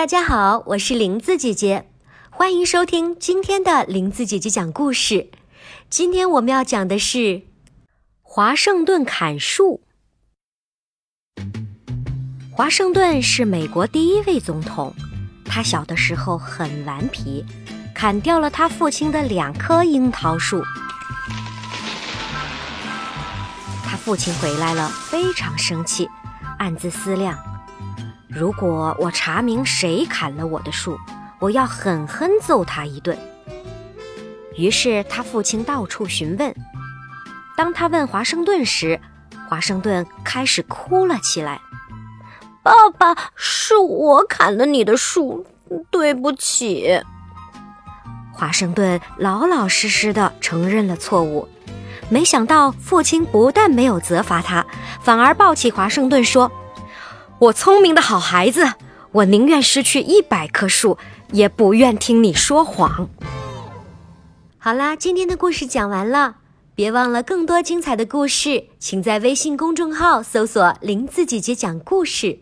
大家好，我是林子姐姐，欢迎收听今天的林子姐姐讲故事。今天我们要讲的是华盛顿砍树。华盛顿是美国第一位总统，他小的时候很顽皮，砍掉了他父亲的两棵樱桃树。他父亲回来了，非常生气，暗自思量：如果我查明谁砍了我的树，我要狠狠揍他一顿。于是他父亲到处询问。当他问华盛顿时，华盛顿开始哭了起来：“爸爸，是我砍了你的树，对不起。”华盛顿老老实实的承认了错误。没想到父亲不但没有责罚他，反而抱起华盛顿说：“我聪明的好孩子，我宁愿失去一百棵树，也不愿听你说谎。”好啦，今天的故事讲完了，别忘了更多精彩的故事，请在微信公众号搜索“林子姐姐讲故事”。